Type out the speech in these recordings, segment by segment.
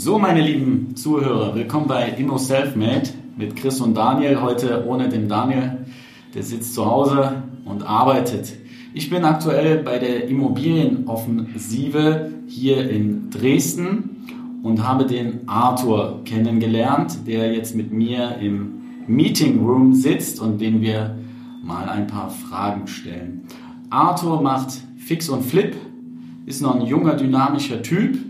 So, meine lieben Zuhörer, willkommen bei Immo Selfmade mit Chris und Daniel. Heute ohne den Daniel, der sitzt zu Hause und arbeitet. Ich bin aktuell bei der Immobilienoffensive hier in Dresden und habe den Arthur kennengelernt, der jetzt mit mir im Meeting Room sitzt und den wir mal ein paar Fragen stellen. Arthur macht Fix und Flip, ist noch ein junger, dynamischer Typ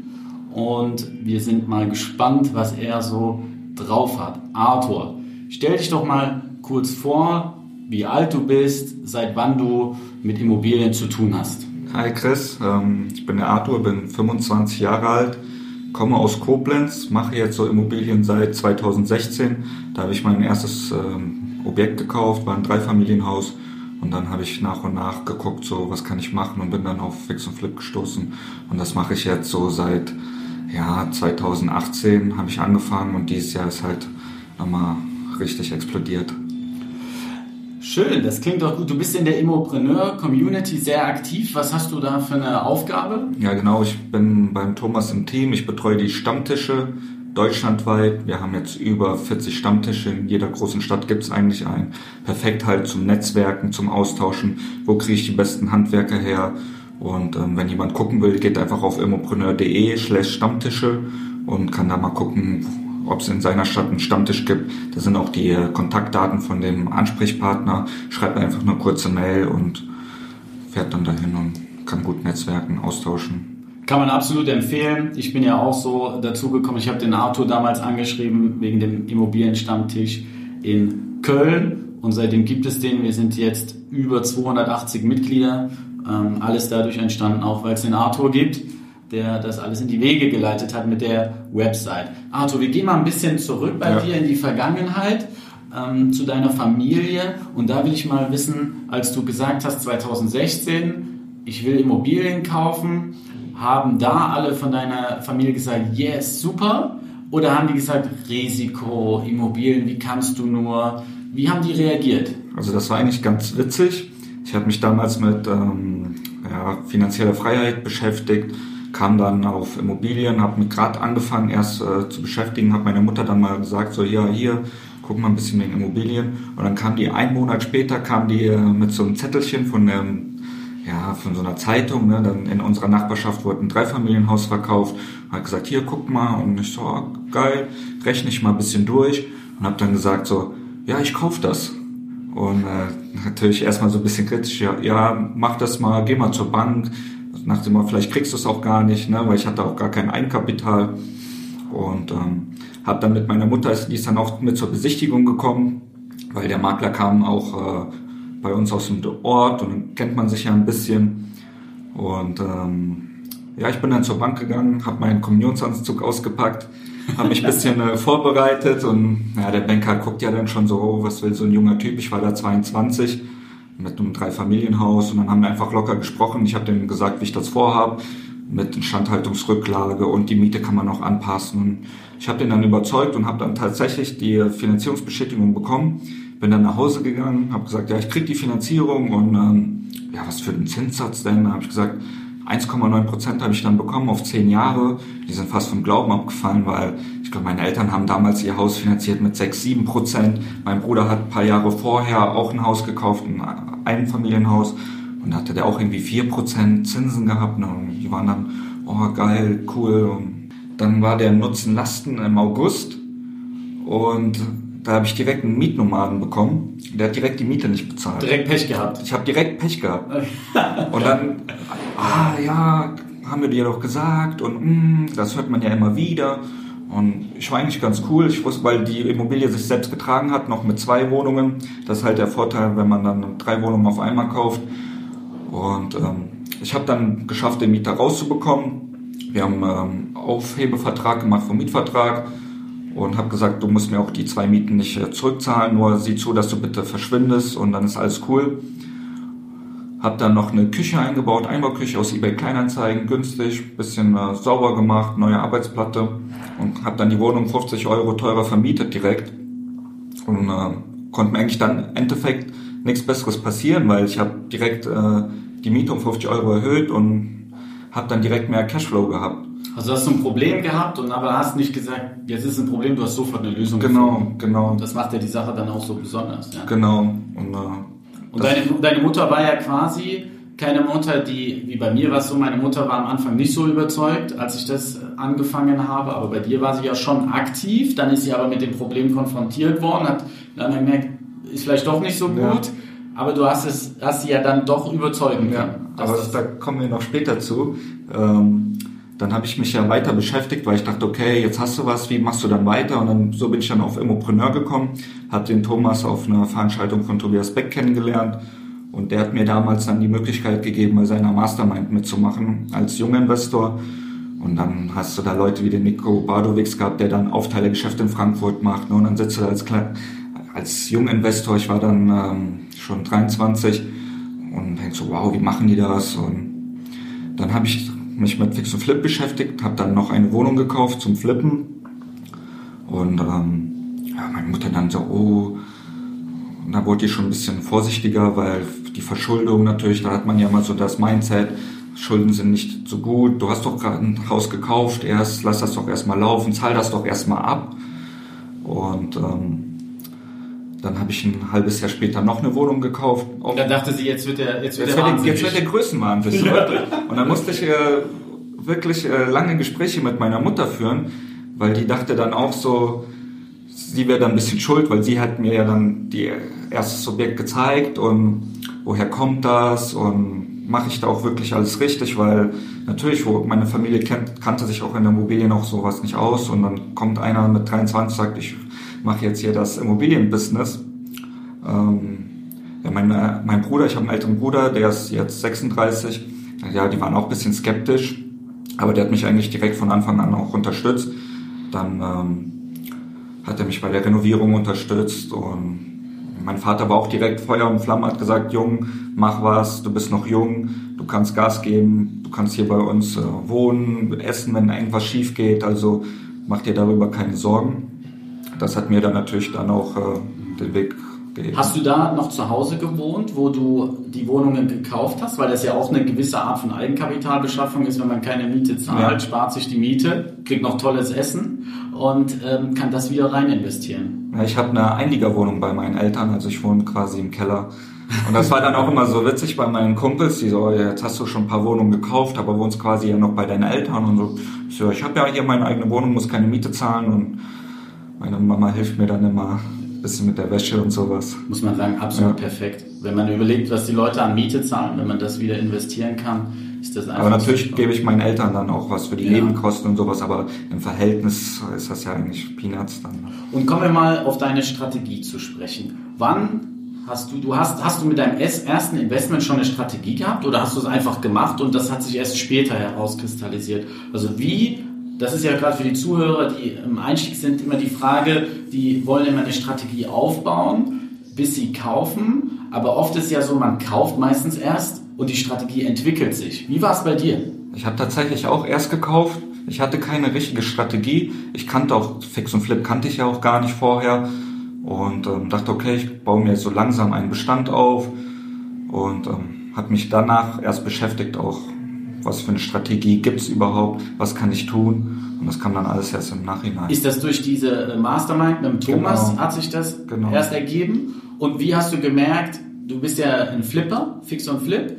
und wir sind mal gespannt, was er so drauf hat. Arthur, stell dich doch mal kurz vor, wie alt du bist, seit wann du mit Immobilien zu tun hast. Hi Chris, ähm, ich bin der Arthur, bin 25 Jahre alt, komme aus Koblenz, mache jetzt so Immobilien seit 2016. Da habe ich mein erstes ähm, Objekt gekauft, war ein Dreifamilienhaus und dann habe ich nach und nach geguckt, so was kann ich machen und bin dann auf Fix und Flip gestoßen und das mache ich jetzt so seit ja, 2018 habe ich angefangen und dieses Jahr ist halt nochmal richtig explodiert. Schön, das klingt doch gut. Du bist in der Immopreneur-Community sehr aktiv. Was hast du da für eine Aufgabe? Ja, genau. Ich bin beim Thomas im Team. Ich betreue die Stammtische deutschlandweit. Wir haben jetzt über 40 Stammtische. In jeder großen Stadt gibt es eigentlich einen. Perfekt halt zum Netzwerken, zum Austauschen. Wo kriege ich die besten Handwerker her? Und ähm, wenn jemand gucken will, geht einfach auf immopreneur.de slash Stammtische und kann da mal gucken, ob es in seiner Stadt einen Stammtisch gibt. Da sind auch die äh, Kontaktdaten von dem Ansprechpartner. Schreibt einfach eine kurze Mail und fährt dann dahin und kann gut netzwerken, austauschen. Kann man absolut empfehlen. Ich bin ja auch so dazu gekommen. Ich habe den Arthur damals angeschrieben wegen dem Immobilienstammtisch in Köln. Und seitdem gibt es den. Wir sind jetzt über 280 Mitglieder ähm, alles dadurch entstanden, auch weil es den Arthur gibt, der das alles in die Wege geleitet hat mit der Website. Arthur, wir gehen mal ein bisschen zurück bei ja. dir in die Vergangenheit. Ähm, zu deiner Familie und da will ich mal wissen, als du gesagt hast 2016, ich will Immobilien kaufen, haben da alle von deiner Familie gesagt, yes, super? Oder haben die gesagt, Risiko, Immobilien, wie kannst du nur? Wie haben die reagiert? Also das war eigentlich ganz witzig. Ich habe mich damals mit ähm, ja, finanzieller Freiheit beschäftigt, kam dann auf Immobilien, habe mich gerade angefangen erst äh, zu beschäftigen, habe meine Mutter dann mal gesagt, so ja, hier, guck mal ein bisschen wegen Immobilien. Und dann kam die, einen Monat später, kam die äh, mit so einem Zettelchen von einem ja, von so einer Zeitung, ne, dann in unserer Nachbarschaft wurde ein Dreifamilienhaus verkauft, hat gesagt, hier, guck mal, und ich so, oh, geil, rechne ich mal ein bisschen durch und habe dann gesagt so, ja, ich kauf das. Und äh, natürlich erstmal so ein bisschen kritisch, ja, ja, mach das mal, geh mal zur Bank. Nach dem Mal, vielleicht kriegst du es auch gar nicht, ne, weil ich hatte auch gar kein Eigenkapital. Und ähm, habe dann mit meiner Mutter, die ist dann auch mit zur Besichtigung gekommen, weil der Makler kam auch äh, bei uns aus dem Ort und dann kennt man sich ja ein bisschen. Und ähm, ja, ich bin dann zur Bank gegangen, habe meinen Kommunionsanzug ausgepackt habe mich ein bisschen äh, vorbereitet und ja, der Banker guckt ja dann schon so, oh, was will so ein junger Typ? Ich war da 22 mit einem Dreifamilienhaus und dann haben wir einfach locker gesprochen. Ich habe dem gesagt, wie ich das vorhabe mit Instandhaltungsrücklage und die Miete kann man noch anpassen. Und ich habe den dann überzeugt und habe dann tatsächlich die Finanzierungsbestätigung bekommen. Bin dann nach Hause gegangen, habe gesagt, ja, ich krieg die Finanzierung und ähm, ja, was für ein Zinssatz denn? Da habe ich gesagt, 1,9 Prozent habe ich dann bekommen auf 10 Jahre. Die sind fast vom Glauben abgefallen, weil ich glaube, meine Eltern haben damals ihr Haus finanziert mit 6, 7 Prozent. Mein Bruder hat ein paar Jahre vorher auch ein Haus gekauft, ein Einfamilienhaus. Und da hatte der auch irgendwie 4 Prozent Zinsen gehabt. Und die waren dann, oh geil, cool. Und dann war der Nutzen-Lasten im August. Und da habe ich direkt einen Mietnomaden bekommen. Der hat direkt die Miete nicht bezahlt. Direkt Pech gehabt. Ich habe direkt Pech gehabt. und dann, ah ja, haben wir dir doch gesagt und mm, das hört man ja immer wieder. Und ich war eigentlich ganz cool. Ich wusste, weil die Immobilie sich selbst getragen hat, noch mit zwei Wohnungen. Das ist halt der Vorteil, wenn man dann drei Wohnungen auf einmal kauft. Und ähm, ich habe dann geschafft, den Mieter rauszubekommen. Wir haben ähm, Aufhebevertrag gemacht vom Mietvertrag und habe gesagt, du musst mir auch die zwei Mieten nicht äh, zurückzahlen, nur sieh zu, dass du bitte verschwindest und dann ist alles cool. Hab dann noch eine Küche eingebaut, Einbauküche aus eBay Kleinanzeigen, günstig, bisschen äh, sauber gemacht, neue Arbeitsplatte und habe dann die Wohnung 50 Euro teurer vermietet direkt und äh, konnte mir eigentlich dann im Endeffekt nichts Besseres passieren, weil ich habe direkt äh, die Miete um 50 Euro erhöht und habe dann direkt mehr Cashflow gehabt. Also hast du ein Problem gehabt und aber hast nicht gesagt, jetzt ist ein Problem, du hast sofort eine Lösung Genau, gefunden. genau. Und das macht ja die Sache dann auch so besonders. Ja? Genau. Und, äh, Und deine, deine Mutter war ja quasi keine Mutter, die, wie bei mir war es so, meine Mutter war am Anfang nicht so überzeugt, als ich das angefangen habe, aber bei dir war sie ja schon aktiv, dann ist sie aber mit dem Problem konfrontiert worden, hat dann gemerkt, ist vielleicht doch nicht so gut, Ja. aber du hast es, hast sie ja dann doch überzeugen Ja, können. dass aber das- da kommen wir noch später zu. Ähm, dann habe ich mich ja weiter beschäftigt, weil ich dachte, okay, jetzt hast du was, wie machst du dann weiter? Und dann so bin ich dann auf Immopreneur gekommen, habe den Thomas auf einer Veranstaltung von Tobias Beck kennengelernt und der hat mir damals dann die Möglichkeit gegeben, bei seiner Mastermind mitzumachen als Junginvestor. Und dann hast du da Leute wie den Nico Badowicz gehabt, der dann Aufteilergeschäft in Frankfurt macht. Ne? Und dann sitzt du da als, als Junginvestor, ich war dann ähm, schon 23 und denkst so, wow, wie machen die das? Und dann habe ich mich mit Fix und Flip beschäftigt, habe dann noch eine Wohnung gekauft zum Flippen. Und ähm, ja, meine Mutter dann so, oh, und da wurde ich schon ein bisschen vorsichtiger, weil die Verschuldung natürlich, da hat man ja mal so das Mindset, Schulden sind nicht so gut, du hast doch gerade ein Haus gekauft, erst lass das doch erstmal laufen, zahl das doch erstmal ab. Und ähm, dann habe ich ein halbes Jahr später noch eine Wohnung gekauft. Und dann dachte sie, jetzt wird der, jetzt wird Jetzt der wird, der, wahnsinnig. jetzt wird der Größenwahn, wisst ihr, Leute. Und dann musste ich äh, wirklich äh, lange Gespräche mit meiner Mutter führen, weil die dachte dann auch so, sie wäre dann ein bisschen schuld, weil sie hat mir ja dann die erstes Objekt gezeigt und woher kommt das und mache ich da auch wirklich alles richtig, weil natürlich, meine Familie kennt, kannte sich auch in der Immobilien auch sowas nicht aus und dann kommt einer mit 23 sagt, ich mache jetzt hier das Immobilienbusiness. Ähm, ja, mein, äh, mein Bruder, ich habe einen älteren Bruder, der ist jetzt 36. Ja, die waren auch ein bisschen skeptisch, aber der hat mich eigentlich direkt von Anfang an auch unterstützt. Dann ähm, hat er mich bei der Renovierung unterstützt und mein Vater war auch direkt Feuer und Flamme, hat gesagt, Jung, mach was, du bist noch jung, du kannst Gas geben, du kannst hier bei uns äh, wohnen, essen, wenn irgendwas schief geht, also mach dir darüber keine Sorgen. Das hat mir dann natürlich dann auch äh, den Weg gegeben. Hast du da noch zu Hause gewohnt, wo du die Wohnungen gekauft hast? Weil das ja auch eine gewisse Art von Eigenkapitalbeschaffung ist. Wenn man keine Miete zahlt, Ja. spart sich die Miete, kriegt noch tolles Essen und ähm, kann das wieder rein investieren. Ja, ich habe eine Einliegerwohnung bei meinen Eltern, also ich wohne quasi im Keller. Und das war dann auch immer so witzig bei meinen Kumpels, die so, jetzt hast du schon ein paar Wohnungen gekauft, aber wohnst quasi ja noch bei deinen Eltern und so. Ich so, ich habe ja hier meine eigene Wohnung, muss keine Miete zahlen und meine Mama hilft mir dann immer ein bisschen mit der Wäsche und sowas. Muss man sagen, absolut Ja. perfekt. Wenn man überlegt, was die Leute an Miete zahlen, wenn man das wieder investieren kann, ist das einfach Aber natürlich gebe ich meinen Eltern dann auch was für die Ja. Nebenkosten und sowas, aber im Verhältnis ist das ja eigentlich Peanuts dann. Und kommen wir mal auf deine Strategie zu sprechen. Wann hast du, du hast, hast du mit deinem ersten Investment schon eine Strategie gehabt oder hast du es einfach gemacht und das hat sich erst später herauskristallisiert? Also wie, das ist ja gerade für die Zuhörer, die im Einstieg sind, immer die Frage, die wollen immer eine Strategie aufbauen, bis sie kaufen, aber oft ist ja so, man kauft meistens erst und die Strategie entwickelt sich. Wie war es bei dir? Ich habe tatsächlich auch erst gekauft. Ich hatte keine richtige Strategie. Ich kannte auch Fix und Flip kannte ich ja auch gar nicht vorher und ähm, dachte, okay, ich baue mir so langsam einen Bestand auf und ähm, habe mich danach erst beschäftigt, auch was für eine Strategie gibt's überhaupt, was kann ich tun und das kam dann alles erst im Nachhinein. Ist das durch diese äh, Mastermind mit dem Thomas, Genau. hat sich das Genau. erst ergeben? Und wie hast du gemerkt, du bist ja ein Flipper, Fix und Flip,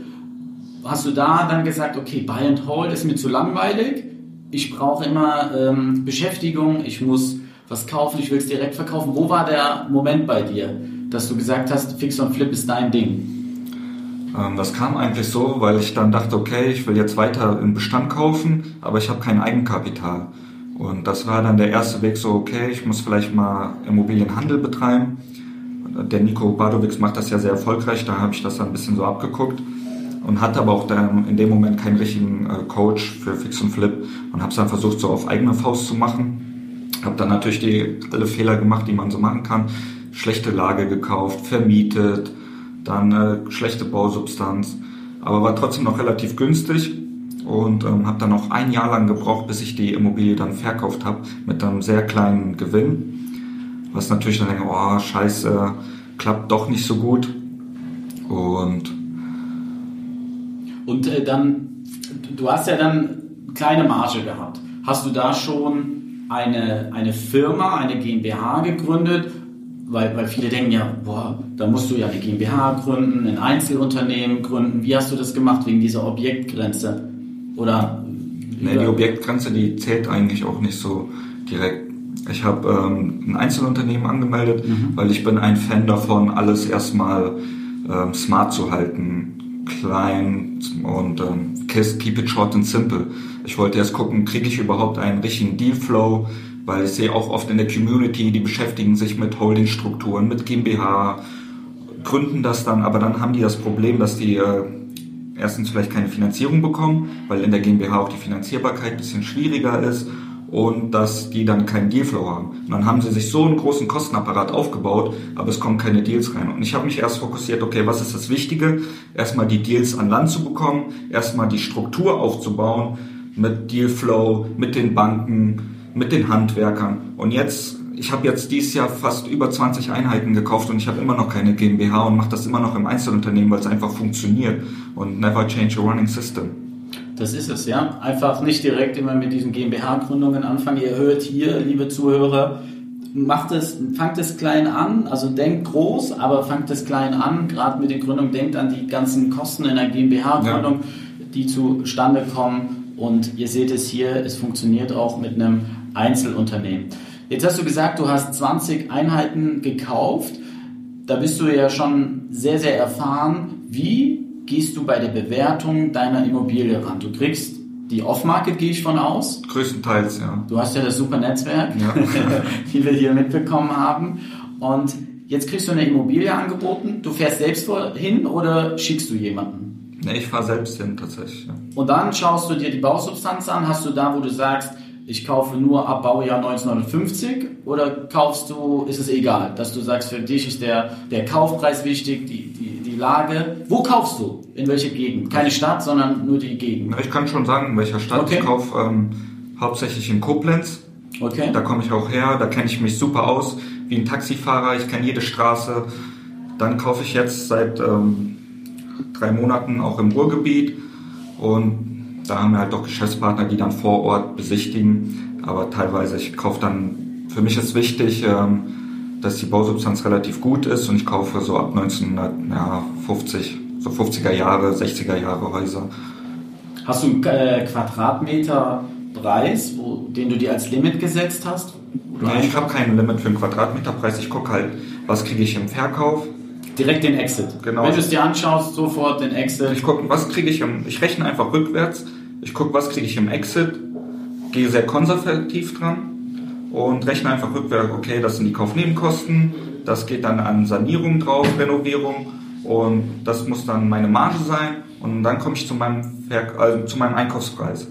hast du da dann gesagt, okay, Buy and Hold ist mir zu langweilig, ich brauche immer ähm, Beschäftigung, ich muss was kaufen, ich will es direkt verkaufen. Wo war der Moment bei dir, dass du gesagt hast, Fix und Flip ist dein Ding? Ähm, das kam eigentlich so, weil ich dann dachte, okay, ich will jetzt weiter in Bestand kaufen, aber ich habe kein Eigenkapital. Und das war dann der erste Weg so, okay, ich muss vielleicht mal Immobilienhandel betreiben. Der Nico Badowicz macht das ja sehr erfolgreich, da habe ich das dann ein bisschen so abgeguckt. und hatte aber auch in dem Moment keinen richtigen äh, Coach für Fix und Flip und habe es dann versucht, so auf eigene Faust zu machen. Habe dann natürlich die, alle Fehler gemacht, die man so machen kann. Schlechte Lage gekauft, vermietet, dann äh, schlechte Bausubstanz, aber war trotzdem noch relativ günstig und ähm, habe dann noch ein Jahr lang gebraucht, bis ich die Immobilie dann verkauft habe mit einem sehr kleinen Gewinn. Was natürlich dann denke, oh scheiße, klappt doch nicht so gut. Und und äh, dann, du hast ja dann kleine Marge gehabt. Hast du da schon eine, eine Firma, eine GmbH gegründet? Weil, weil viele denken ja, boah, da musst du ja eine GmbH gründen, ein Einzelunternehmen gründen. Wie hast du das gemacht wegen dieser Objektgrenze? Oder? Nee, die Objektgrenze, die zählt eigentlich auch nicht so direkt. Ich habe ähm, ein Einzelunternehmen angemeldet, mhm. weil ich bin ein Fan davon, alles erstmal ähm, smart zu halten, klein und ähm, keep it short and simple. Ich wollte erst gucken, kriege ich überhaupt einen richtigen Dealflow, weil ich sehe auch oft in der Community, die beschäftigen sich mit Holdingstrukturen, mit GmbH, gründen das dann, aber dann haben die das Problem, dass die äh, erstens vielleicht keine Finanzierung bekommen, weil in der GmbH auch die Finanzierbarkeit ein bisschen schwieriger ist und dass die dann keinen Dealflow haben. Und dann haben sie sich so einen großen Kostenapparat aufgebaut, aber es kommen keine Deals rein. Und ich habe mich erst fokussiert, okay, was ist das Wichtige? Erstmal die Deals an Land zu bekommen, erstmal die Struktur aufzubauen mit Dealflow, mit den Banken, mit den Handwerkern. Und jetzt, ich habe jetzt dieses Jahr fast über 20 Einheiten gekauft und ich habe immer noch keine GmbH und mache das immer noch im Einzelunternehmen, weil es einfach funktioniert. Und never change a running system. Das ist es, ja. Einfach nicht direkt immer mit diesen GmbH-Gründungen anfangen. Ihr hört hier, liebe Zuhörer, macht es, fangt es klein an, also denkt groß, aber fangt es klein an, gerade mit den Gründungen, denkt an die ganzen Kosten in der GmbH-Gründung, ja. die zustande kommen. Und ihr seht es hier, es funktioniert auch mit einem Einzelunternehmen. Jetzt hast du gesagt, du hast 20 Einheiten gekauft. Da bist du ja schon sehr, sehr erfahren. Wie gehst du bei der Bewertung deiner Immobilie ran? Du kriegst die Off-Market, gehe ich von aus. Größtenteils, ja. Du hast ja das super Netzwerk, ja. wie wir hier mitbekommen haben. Und jetzt kriegst du eine Immobilie angeboten. Du fährst selbst hin oder schickst du jemanden? Nee, ich fahre selbst hin tatsächlich. Ja. Und dann schaust du dir die Bausubstanz an. Hast du da, wo du sagst, ich kaufe nur ab Baujahr 1950 oder kaufst du, ist es egal, dass du sagst, für dich ist der, der Kaufpreis wichtig, die, die, die Lage. Wo kaufst du? In welcher Gegend? Keine Stadt, sondern nur die Gegend. Ich kann schon sagen, in welcher Stadt okay. ich kaufe. Ähm, hauptsächlich in Koblenz. Okay. Da komme ich auch her, da kenne ich mich super aus, wie ein Taxifahrer, ich kenne jede Straße. Dann kaufe ich jetzt seit ähm, drei Monaten auch im Ruhrgebiet und da haben wir halt doch Geschäftspartner, die dann vor Ort besichtigen. Aber teilweise, ich kaufe dann, für mich ist wichtig, ähm, dass die Bausubstanz relativ gut ist und ich kaufe so ab 1950, so 50er Jahre, 60er Jahre Häuser. Hast du einen äh, Quadratmeterpreis, den du dir als Limit gesetzt hast? Nein, ich habe kein Limit für einen Quadratmeterpreis. Ich gucke halt, was kriege ich im Verkauf. Direkt den Exit. Genau. Wenn du es dir anschaust, sofort den Exit. Ich gucke, was kriege ich im, ich rechne einfach rückwärts. Ich gucke, was kriege ich im Exit, gehe sehr konservativ dran und rechne einfach rückwärts, okay, das sind die Kaufnebenkosten, das geht dann an Sanierung drauf, Renovierung und das muss dann meine Marge sein und dann komme ich zu meinem, Ver also zu meinem Einkaufspreis.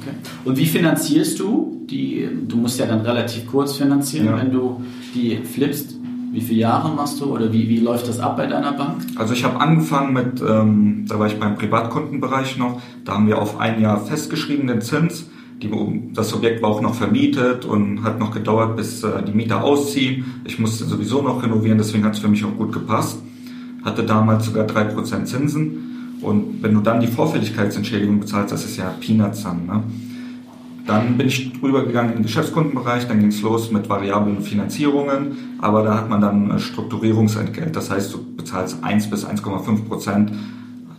Okay. Und wie finanzierst du die? Du musst ja dann relativ kurz finanzieren, ja. wenn du die flippst. Wie viele Jahre machst du oder wie, wie läuft das ab bei deiner Bank? Also ich habe angefangen mit, ähm, da war ich beim Privatkundenbereich noch, da haben wir auf ein Jahr festgeschrieben den Zins die, das Objekt war auch noch vermietet und hat noch gedauert, bis äh, die Mieter ausziehen. Ich musste sowieso noch renovieren, deswegen hat es für mich auch gut gepasst. Hatte damals sogar 3% Zinsen. Und wenn du dann die Vorfälligkeitsentschädigung bezahlst, das ist ja Peanuts dann. Ne? Dann bin ich rübergegangen in den Geschäftskundenbereich, dann ging es los mit variablen Finanzierungen, aber da hat man dann Strukturierungsentgelt. Das heißt, du bezahlst 1 bis 1,5 Prozent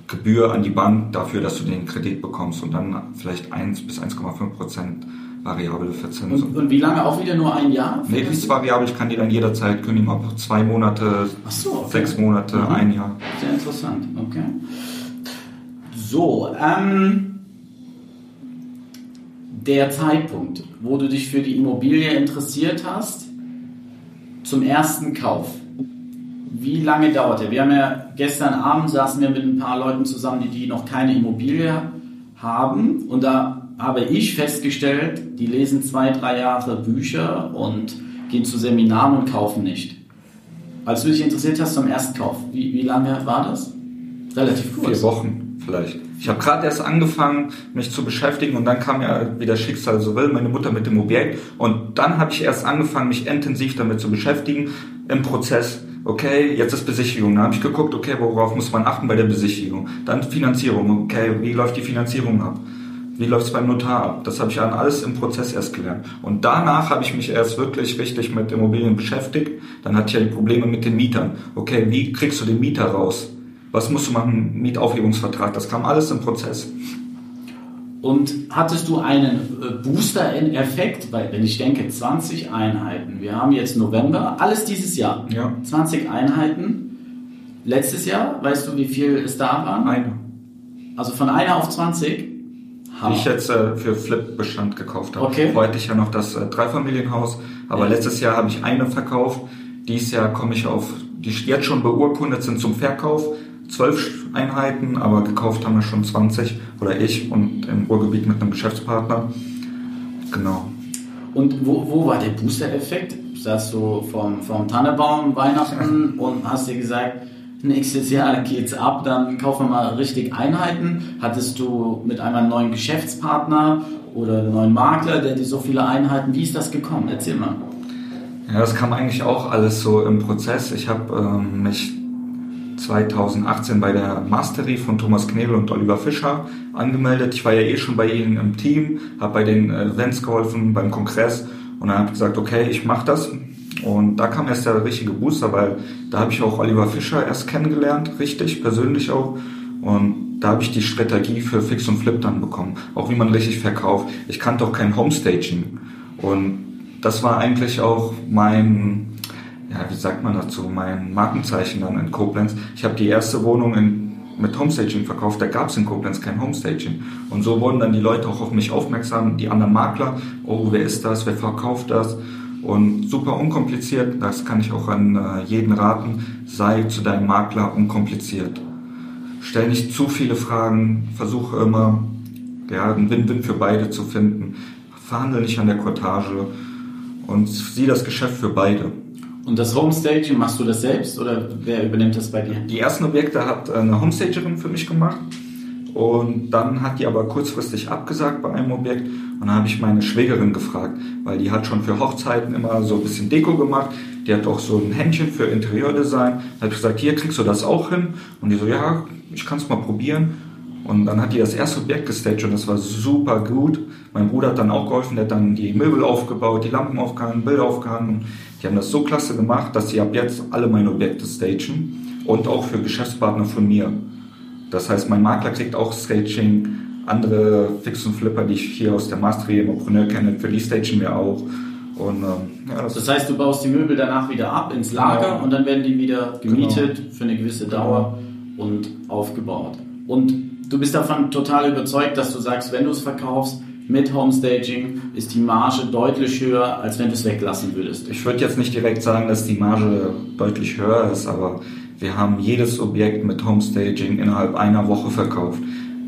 Gebühr an die Bank dafür, dass du den Kredit bekommst und dann vielleicht 1 bis 1,5 Prozent variable Verzinsung. Und, und, wie lange auch wieder nur ein Jahr? Nee, die ist variabel, ich kann die dann jederzeit kündigen, ob zwei Monate, so, okay. sechs Monate, mhm. ein Jahr. Sehr interessant, okay. So, ähm, der Zeitpunkt, wo du dich für die Immobilie interessiert hast, zum ersten Kauf. wie lange dauert der? Wir haben ja gestern Abend saßen wir mit ein paar Leuten zusammen, die, die noch keine Immobilie haben. Und da habe ich festgestellt, die lesen zwei, drei Jahre Bücher und gehen zu Seminaren und kaufen nicht. Als du dich interessiert hast zum Erstkauf, wie, wie lange war das? Relativ kurz. Vier Wochen vielleicht. Ich habe gerade erst angefangen, mich zu beschäftigen und dann kam ja, wie das Schicksal so will, meine Mutter mit dem Objekt und dann habe ich erst angefangen, mich intensiv damit zu beschäftigen im Prozess. Okay, jetzt ist Besichtigung. Dann habe ich geguckt, okay, worauf muss man achten bei der Besichtigung? Dann Finanzierung. Okay, wie läuft die Finanzierung ab? Wie läuft es beim Notar ab? Das habe ich dann alles im Prozess erst gelernt. Und danach habe ich mich erst wirklich richtig mit Immobilien beschäftigt. Dann hatte ich ja die Probleme mit den Mietern. Okay, wie kriegst du den Mieter raus? Was musst du machen? Mietaufhebungsvertrag. Das kam alles im Prozess. Und hattest du einen äh, Booster-Effekt? Weil, wenn ich denke, 20 Einheiten. Wir haben jetzt November, alles dieses Jahr. Ja. 20 Einheiten. Letztes Jahr, weißt du, wie viel es da waren? Eine. Also von einer auf 20? Hammer. ich jetzt äh, für Flip-Bestand gekauft habe. Okay. Hatte ich ja noch das äh, Dreifamilienhaus, aber ja. letztes Jahr habe ich eine verkauft. Dieses Jahr komme ich auf, die jetzt schon beurkundet sind zum Verkauf. Zwölf Einheiten, aber gekauft haben wir schon 20 oder ich und im Ruhrgebiet mit einem Geschäftspartner. Genau. Und wo, wo war der Booster-Effekt? Saßt du vom, vom Tannebaum Weihnachten und hast dir gesagt, nächstes Jahr geht's ab, dann kaufen wir mal richtig Einheiten. Hattest du mit einmal einen neuen Geschäftspartner oder einen neuen Makler, der dir so viele Einheiten, wie ist das gekommen? Erzähl mal. Ja, das kam eigentlich auch alles so im Prozess. Ich habe ähm, mich 2018 bei der Mastery von Thomas Knebel und Oliver Fischer angemeldet. Ich war ja eh schon bei ihnen im Team, habe bei den Events geholfen, beim Kongress und dann habe ich gesagt, okay, ich mache das und da kam erst der richtige Booster, weil da habe ich auch Oliver Fischer erst kennengelernt, richtig, persönlich auch. Und da habe ich die Strategie für Fix und Flip dann bekommen. Auch wie man richtig verkauft. Ich kannte auch kein Homestaging. Und das war eigentlich auch mein, ja, wie sagt man dazu, mein Markenzeichen dann in Koblenz. Ich habe die erste Wohnung in, mit Homestaging verkauft, da gab es in Koblenz kein Homestaging. Und so wurden dann die Leute auch auf mich aufmerksam, die anderen Makler, oh, wer ist das, wer verkauft das? und super unkompliziert. Das kann ich auch an äh, jeden raten. Sei zu deinem Makler unkompliziert. Stell nicht zu viele Fragen. Versuche immer, ja, einen Win-Win für beide zu finden. Verhandle nicht an der Cortage und sieh das Geschäft für beide. Und das Homestaging, machst du das selbst oder wer übernimmt das bei dir? Die ersten Objekte hat eine Homestagerin für mich gemacht. Und dann hat die aber kurzfristig abgesagt bei einem Objekt. Und dann habe ich meine Schwägerin gefragt, weil die hat schon für Hochzeiten immer so ein bisschen Deko gemacht. Die hat auch so ein Händchen für Interieurdesign. Da habe ich gesagt, hier kriegst du das auch hin. Und die so, ja, ich kann es mal probieren. Und dann hat die das erste Objekt gestaged und das war super gut. Mein Bruder hat dann auch geholfen, der hat dann die Möbel aufgebaut, die Lampen aufgehangen, Bilder aufgehangen. Die haben das so klasse gemacht, dass sie ab jetzt alle meine Objekte stagen und auch für Geschäftspartner von mir. Das heißt, mein Makler kriegt auch Staging, andere Fix und Flipper, die ich hier aus der Mastery im Opreneur kenne, für die stagen wir auch. Und, ähm, ja, das, das, heißt, du baust die Möbel danach wieder ab ins Lager genau. und dann werden die wieder gemietet genau. für eine gewisse Dauer genau. und aufgebaut. Und du bist davon total überzeugt, dass du sagst, wenn du es verkaufst, mit Homestaging ist die Marge deutlich höher, als wenn du es weglassen würdest. Ich würde jetzt nicht direkt sagen, dass die Marge deutlich höher ist, aber wir haben jedes Objekt mit Homestaging innerhalb einer Woche verkauft.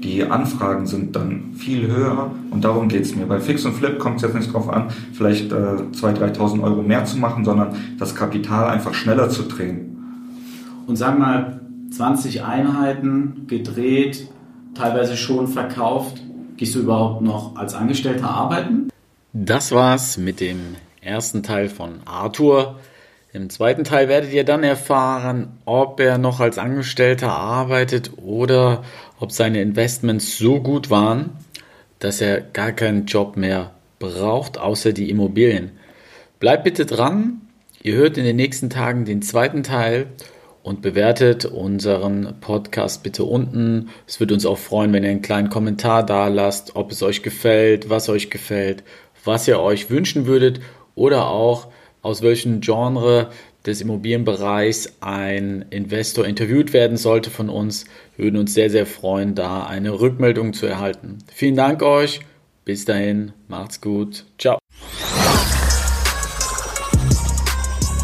Die Anfragen sind dann viel höher und darum geht es mir. Bei Fix und Flip kommt es jetzt nicht darauf an, vielleicht äh, 2.000, 3.000 Euro mehr zu machen, sondern das Kapital einfach schneller zu drehen. Und sag mal, 20 Einheiten gedreht, teilweise schon verkauft. Gehst du überhaupt noch als Angestellter arbeiten? Das war's mit dem ersten Teil von Arthur. Im zweiten Teil werdet ihr dann erfahren, ob er noch als Angestellter arbeitet oder ob seine Investments so gut waren, dass er gar keinen Job mehr braucht, außer die Immobilien. Bleibt bitte dran. Ihr hört in den nächsten Tagen den zweiten Teil und bewertet unseren Podcast bitte unten. Es würde uns auch freuen, wenn ihr einen kleinen Kommentar da lasst, ob es euch gefällt, was euch gefällt, was ihr euch wünschen würdet oder auch aus welchem Genre des Immobilienbereichs ein Investor interviewt werden sollte von uns. Wir würden uns sehr, sehr freuen, da eine Rückmeldung zu erhalten. Vielen Dank euch. Bis dahin, macht's gut. Ciao.